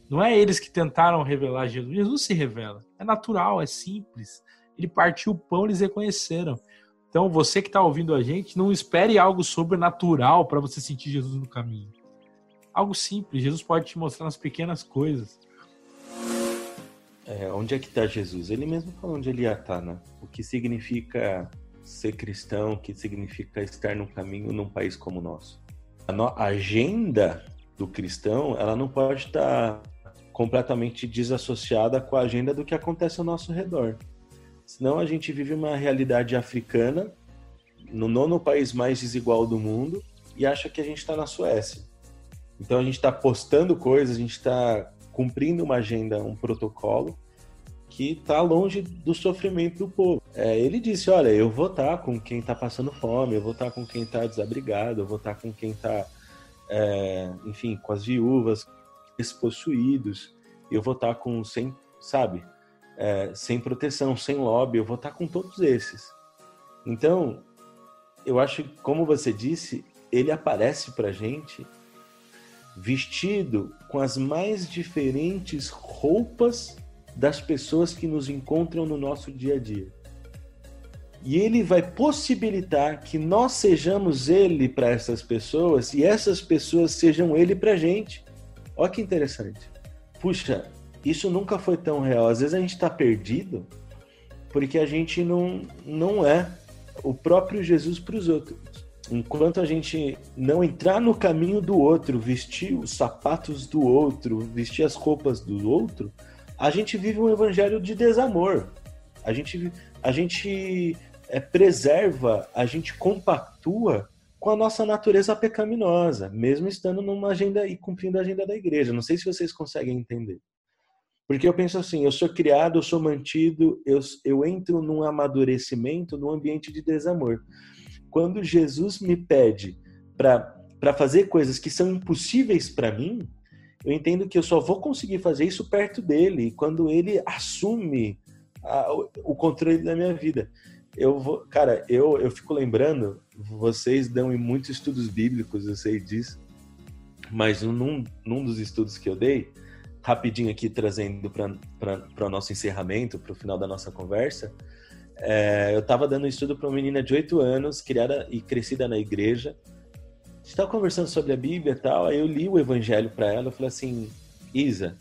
Não é eles que tentaram revelar Jesus. Jesus se revela. É natural, é simples. Ele partiu o pão, eles reconheceram. Então, você que está ouvindo a gente, não espere algo sobrenatural para você sentir Jesus no caminho. Algo simples. Jesus pode te mostrar nas pequenas coisas. É, onde é que está Jesus? Ele mesmo falou onde ele ia estar, tá, né? O que significa ser cristão, que significa estar num caminho num país como o nosso. A, no, agenda do cristão, ela não pode estar completamente desassociada com a agenda do que acontece ao nosso redor. Senão a gente vive uma realidade africana, no nono país mais desigual do mundo, e acha que a gente está na Suécia. Então a gente está postando coisas, a gente está cumprindo uma agenda, um protocolo que está longe do sofrimento do povo. É, ele disse: Olha, eu vou estar tá com quem está passando fome, eu vou estar tá com quem está desabrigado, eu vou estar tá com quem está, é, enfim, com as viúvas, despossuídos, eu vou estar com sem, sabe, é, sem proteção, sem lobby, eu vou estar com todos esses. Então, eu acho que, como você disse, ele aparece para gente vestido com as mais diferentes roupas das pessoas que nos encontram no nosso dia a dia. E ele vai possibilitar que nós sejamos ele para essas pessoas e essas pessoas sejam ele para a gente. Olha que interessante. Puxa, isso nunca foi tão real. Às vezes a gente está perdido porque a gente não, não é o próprio Jesus para os outros enquanto a gente não entrar no caminho do outro, vestir os sapatos do outro, vestir as roupas do outro, a gente vive um evangelho de desamor. A gente, a gente é, preserva, a gente compactua com a nossa natureza pecaminosa, mesmo estando numa agenda e cumprindo a agenda da igreja. Não sei se vocês conseguem entender. Porque eu penso assim, eu sou criado, eu sou mantido, eu, eu entro num amadurecimento, num ambiente de desamor quando Jesus me pede para fazer coisas que são impossíveis para mim, eu entendo que eu só vou conseguir fazer isso perto dele, quando ele assume a, o controle da minha vida. Eu vou, cara, eu, eu fico lembrando, vocês dão em muitos estudos bíblicos, eu sei disso, mas num, num dos estudos que eu dei, rapidinho aqui trazendo para o nosso encerramento, para o final da nossa conversa, é, eu estava dando um estudo para uma menina de 8 anos, criada e crescida na igreja. Estava conversando sobre a Bíblia e tal, aí eu li o evangelho para ela, eu falei assim, Isa,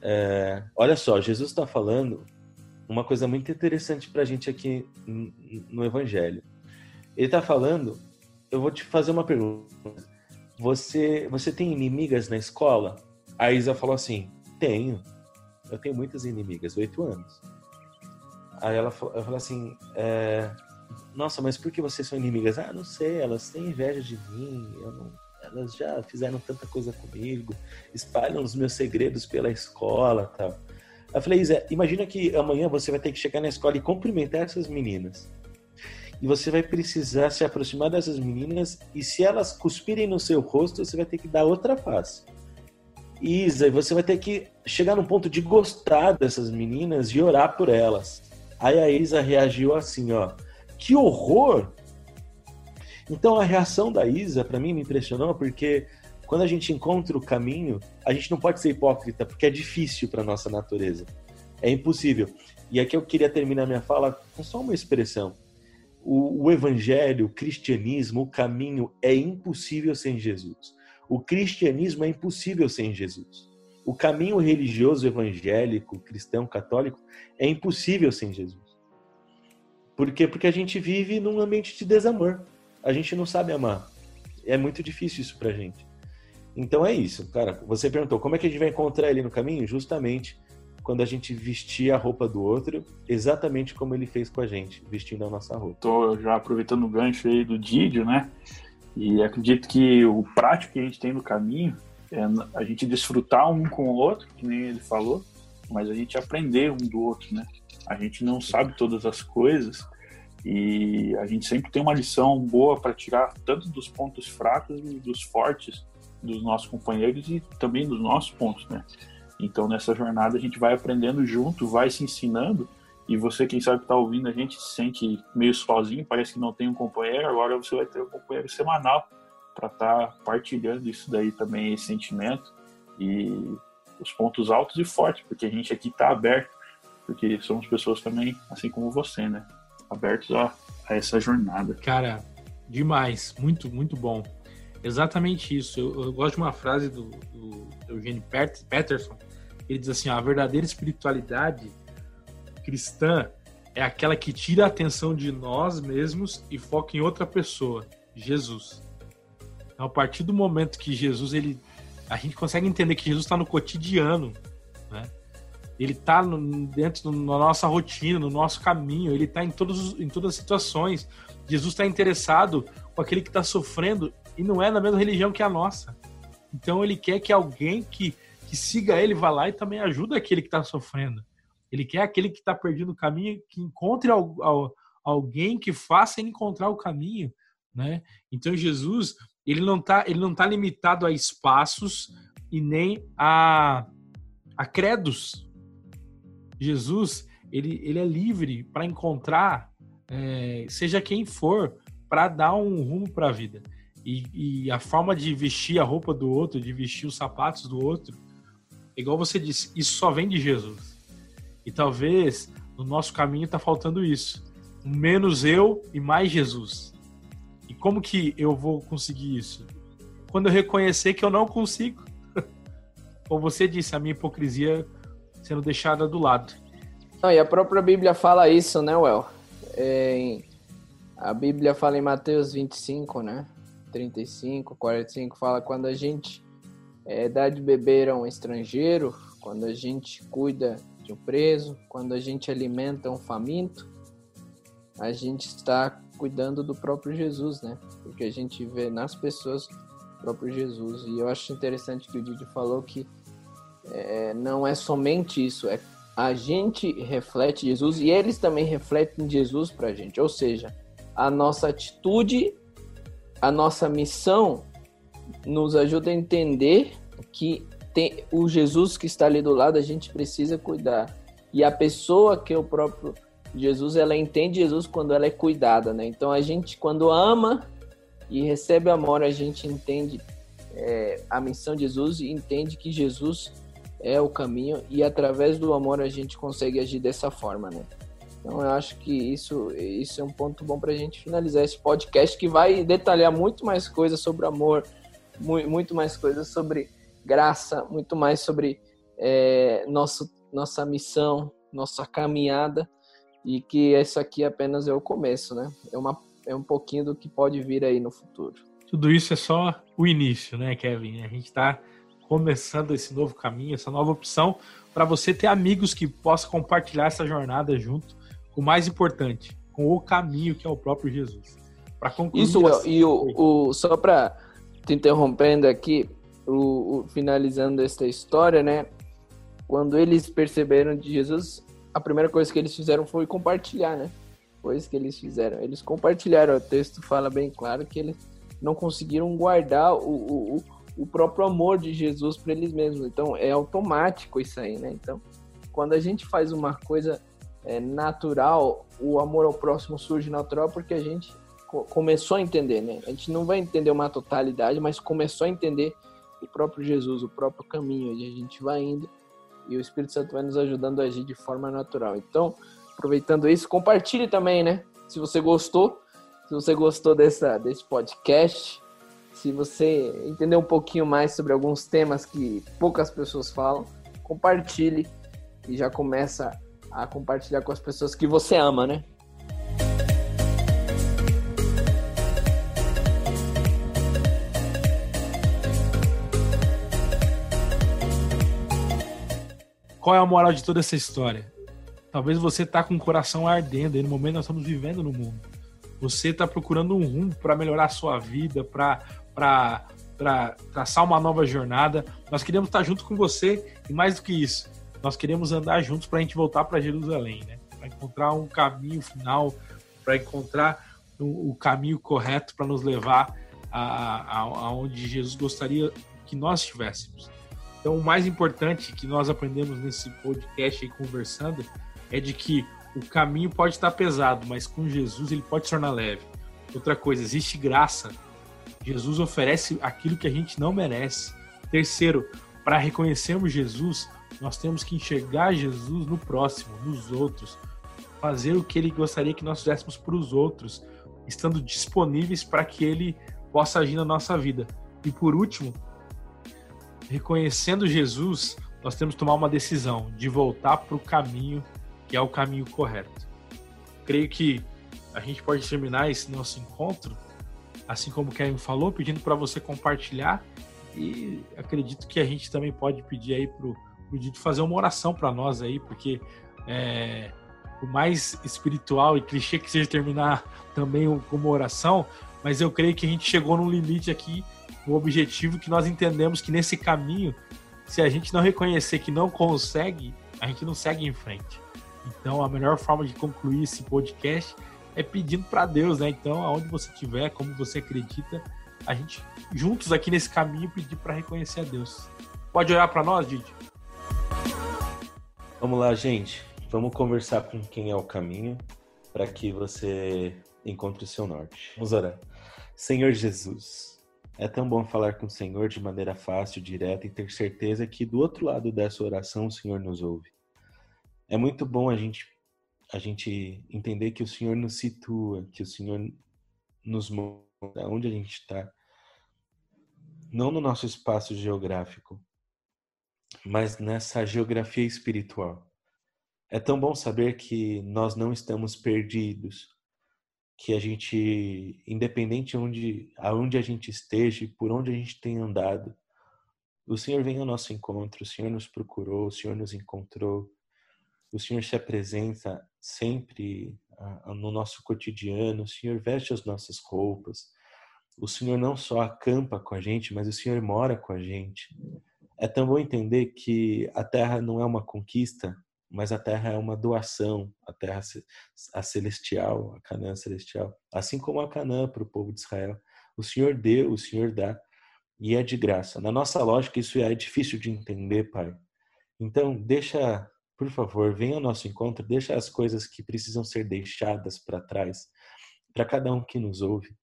é, olha só, Jesus está falando uma coisa muito interessante para a gente aqui no evangelho. Ele está falando, eu vou te fazer uma pergunta. Você, você tem inimigas na escola? A Isa falou assim: Tenho. Eu tenho muitas inimigas, oito anos. Aí ela eu falei assim: é, Nossa, mas por que vocês são inimigas? Ah, não sei, elas têm inveja de mim. Não, elas já fizeram tanta coisa comigo, espalham os meus segredos pela escola tal. Eu falei, Isa, imagina que amanhã você vai ter que chegar na escola e cumprimentar essas meninas. E você vai precisar se aproximar dessas meninas e se elas cuspirem no seu rosto, você vai ter que dar outra face. Isa, você vai ter que chegar no ponto de gostar dessas meninas e orar por elas. Aí a Isa reagiu assim, ó. Que horror! Então a reação da Isa, para mim, me impressionou porque quando a gente encontra o caminho, a gente não pode ser hipócrita, porque é difícil para nossa natureza. É impossível. E aqui eu queria terminar minha fala com só uma expressão. O, o evangelho, o cristianismo, o caminho é impossível sem Jesus. O cristianismo é impossível sem Jesus. O caminho religioso evangélico, cristão, católico é impossível sem Jesus. Por quê? Porque a gente vive num ambiente de desamor. A gente não sabe amar. É muito difícil isso pra gente. Então é isso, cara. Você perguntou como é que a gente vai encontrar ele no caminho? Justamente quando a gente vestir a roupa do outro, exatamente como ele fez com a gente, vestindo a nossa roupa. Tô já aproveitando o gancho aí do Didio, né? E acredito que o prático que a gente tem no caminho é a gente desfrutar um com o outro, que nem ele falou, mas a gente aprender um do outro, né? A gente não sabe todas as coisas e a gente sempre tem uma lição boa para tirar tanto dos pontos fracos e dos fortes dos nossos companheiros e também dos nossos pontos, né? Então nessa jornada a gente vai aprendendo junto, vai se ensinando e você, quem sabe, está ouvindo a gente, se sente meio sozinho, parece que não tem um companheiro, agora você vai ter um companheiro semanal para estar tá partilhando isso daí também, esse sentimento e os pontos altos e fortes, porque a gente aqui está aberto, porque somos pessoas também, assim como você, né? Abertos a, a essa jornada. Cara, demais, muito, muito bom. Exatamente isso. Eu, eu gosto de uma frase do, do Eugênio Peterson. Ele diz assim: a verdadeira espiritualidade cristã é aquela que tira a atenção de nós mesmos e foca em outra pessoa, Jesus. Então, a partir do momento que Jesus, ele, a gente consegue entender que Jesus está no cotidiano, né? Ele está dentro da nossa rotina, no nosso caminho, ele está em, em todas as situações. Jesus está interessado com aquele que está sofrendo e não é na mesma religião que a nossa. Então ele quer que alguém que, que siga ele vá lá e também ajude aquele que está sofrendo. Ele quer aquele que está perdido o caminho, que encontre al, al, alguém que faça ele encontrar o caminho, né? Então Jesus, ele não está ele não tá limitado a espaços e nem a, a credos. Jesus, ele, ele é livre para encontrar, é, seja quem for, para dar um rumo para a vida. E, e, a forma de vestir a roupa do outro, de vestir os sapatos do outro, igual você disse, isso só vem de Jesus. E talvez no nosso caminho está faltando isso. Menos eu e mais Jesus. E como que eu vou conseguir isso? Quando eu reconhecer que eu não consigo. Como você disse, a minha hipocrisia sendo deixada do lado. Não, e a própria Bíblia fala isso, né, Well? É, a Bíblia fala em Mateus 25, né? 35, 45, fala quando a gente é, dá de beber a um estrangeiro, quando a gente cuida de um preso, quando a gente alimenta um faminto, a gente está cuidando do próprio Jesus, né? Porque a gente vê nas pessoas o próprio Jesus. E eu acho interessante que o Didi falou que é, não é somente isso, é a gente reflete Jesus e eles também refletem Jesus para a gente. Ou seja, a nossa atitude, a nossa missão nos ajuda a entender que tem o Jesus que está ali do lado, a gente precisa cuidar. E a pessoa que é o próprio Jesus, ela entende Jesus quando ela é cuidada, né? Então a gente, quando ama e recebe amor, a gente entende é, a missão de Jesus e entende que Jesus é o caminho e através do amor a gente consegue agir dessa forma, né? Então eu acho que isso, isso é um ponto bom para a gente finalizar esse podcast que vai detalhar muito mais coisas sobre amor, muito mais coisas sobre graça, muito mais sobre é, nosso, nossa missão, nossa caminhada e que isso aqui apenas é o começo, né? É, uma, é um pouquinho do que pode vir aí no futuro. Tudo isso é só o início, né, Kevin? A gente está começando esse novo caminho, essa nova opção para você ter amigos que possam compartilhar essa jornada junto o mais importante, com o caminho que é o próprio Jesus. Para concluir. Isso, assim, e o, o só para te interrompendo aqui, o, o, finalizando esta história, né? Quando eles perceberam de Jesus, a primeira coisa que eles fizeram foi compartilhar, né? Isso que eles fizeram. Eles compartilharam. O texto fala bem claro que eles não conseguiram guardar o, o, o próprio amor de Jesus para eles mesmos. Então é automático isso aí, né? Então, quando a gente faz uma coisa é, natural, o amor ao próximo surge natural porque a gente começou a entender, né? A gente não vai entender uma totalidade, mas começou a entender o próprio Jesus, o próprio caminho onde a gente vai indo e o Espírito Santo vai nos ajudando a agir de forma natural. Então, aproveitando isso, compartilhe também, né? Se você gostou, se você gostou dessa, desse podcast, se você entender um pouquinho mais sobre alguns temas que poucas pessoas falam, compartilhe e já começa a compartilhar com as pessoas que você ama, né? Qual é a moral de toda essa história? Talvez você tá com o coração ardendo aí no momento nós estamos vivendo no mundo. Você está procurando um rumo para melhorar a sua vida, para traçar uma nova jornada. Nós queremos estar junto com você e mais do que isso, nós queremos andar juntos para a gente voltar para Jerusalém, né? Para encontrar um caminho final, para encontrar o, o, caminho correto para nos levar aonde Jesus gostaria que nós estivéssemos. Então, o mais importante que nós aprendemos nesse podcast aí conversando é de que o caminho pode estar pesado, mas com Jesus ele pode se tornar leve. Outra coisa, existe graça. Jesus oferece aquilo que a gente não merece. Terceiro, para reconhecermos Jesus, nós temos que enxergar Jesus no próximo, nos outros, fazer o que ele gostaria que nós fizéssemos para os outros, estando disponíveis para que ele possa agir na nossa vida. E por último, reconhecendo Jesus, nós temos que tomar uma decisão de voltar para o caminho que é o caminho correto. Creio que a gente pode terminar esse nosso encontro, assim como o Kevin falou, pedindo para você compartilhar e acredito que a gente também pode pedir aí para o Dito fazer uma oração para nós aí, porque é, o mais espiritual e clichê que seja terminar também como oração, mas eu creio que a gente chegou num limite aqui o objetivo que nós entendemos que nesse caminho, se a gente não reconhecer que não consegue, a gente não segue em frente. Então, a melhor forma de concluir esse podcast é pedindo para Deus, né? Então, aonde você estiver, como você acredita, a gente juntos aqui nesse caminho pedir para reconhecer a Deus. Pode olhar para nós, Didi? Vamos lá, gente. Vamos conversar com quem é o caminho para que você encontre o seu norte. Vamos orar. Senhor Jesus, é tão bom falar com o Senhor de maneira fácil, direta e ter certeza que do outro lado dessa oração o Senhor nos ouve. É muito bom a gente a gente entender que o Senhor nos situa, que o Senhor nos mostra onde a gente está, não no nosso espaço geográfico, mas nessa geografia espiritual. É tão bom saber que nós não estamos perdidos, que a gente, independente onde, aonde a gente esteja, por onde a gente tem andado, o Senhor vem ao nosso encontro, o Senhor nos procurou, o Senhor nos encontrou, o Senhor se apresenta sempre no nosso cotidiano, o Senhor veste as nossas roupas, o Senhor não só acampa com a gente, mas o Senhor mora com a gente. É tão bom entender que a terra não é uma conquista, mas a terra é uma doação, a terra a celestial, a Canaã celestial, assim como a Canaã para o povo de Israel. O Senhor deu, o Senhor dá, e é de graça. Na nossa lógica, isso é difícil de entender, Pai. Então, deixa por favor, venha ao nosso encontro, deixa as coisas que precisam ser deixadas para trás, para cada um que nos ouve.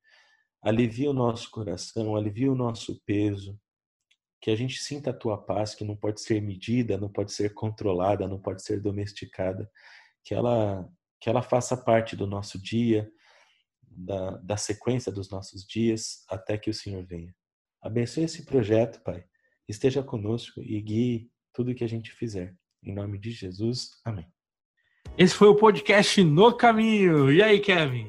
Alivia o nosso coração, alivia o nosso peso, que a gente sinta a tua paz, que não pode ser medida, não pode ser controlada, não pode ser domesticada, que ela que ela faça parte do nosso dia, da, da sequência dos nossos dias, até que o Senhor venha. Abençoe esse projeto, Pai. Esteja conosco e guie tudo que a gente fizer. Em nome de Jesus, amém. Esse foi o podcast No Caminho. E aí, Kevin?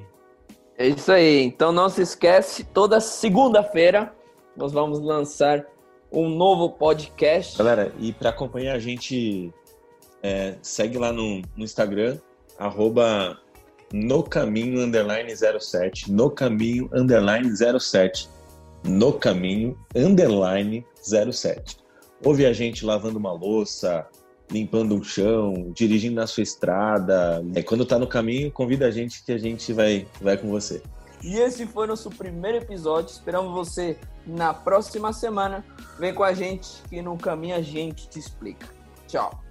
É isso aí. Então não se esquece, toda segunda-feira nós vamos lançar um novo podcast. Galera, e para acompanhar a gente, é, segue lá no, no Instagram, arroba no caminho underline 07, no caminho underline 07, no caminho underline 07. Ouve a gente lavando uma louça, limpando um chão, dirigindo na sua estrada. É, quando tá no caminho, convida a gente que a gente vai, vai com você. E esse foi nosso primeiro episódio. Esperamos você na próxima semana. Vem com a gente que no caminho a gente te explica. Tchau.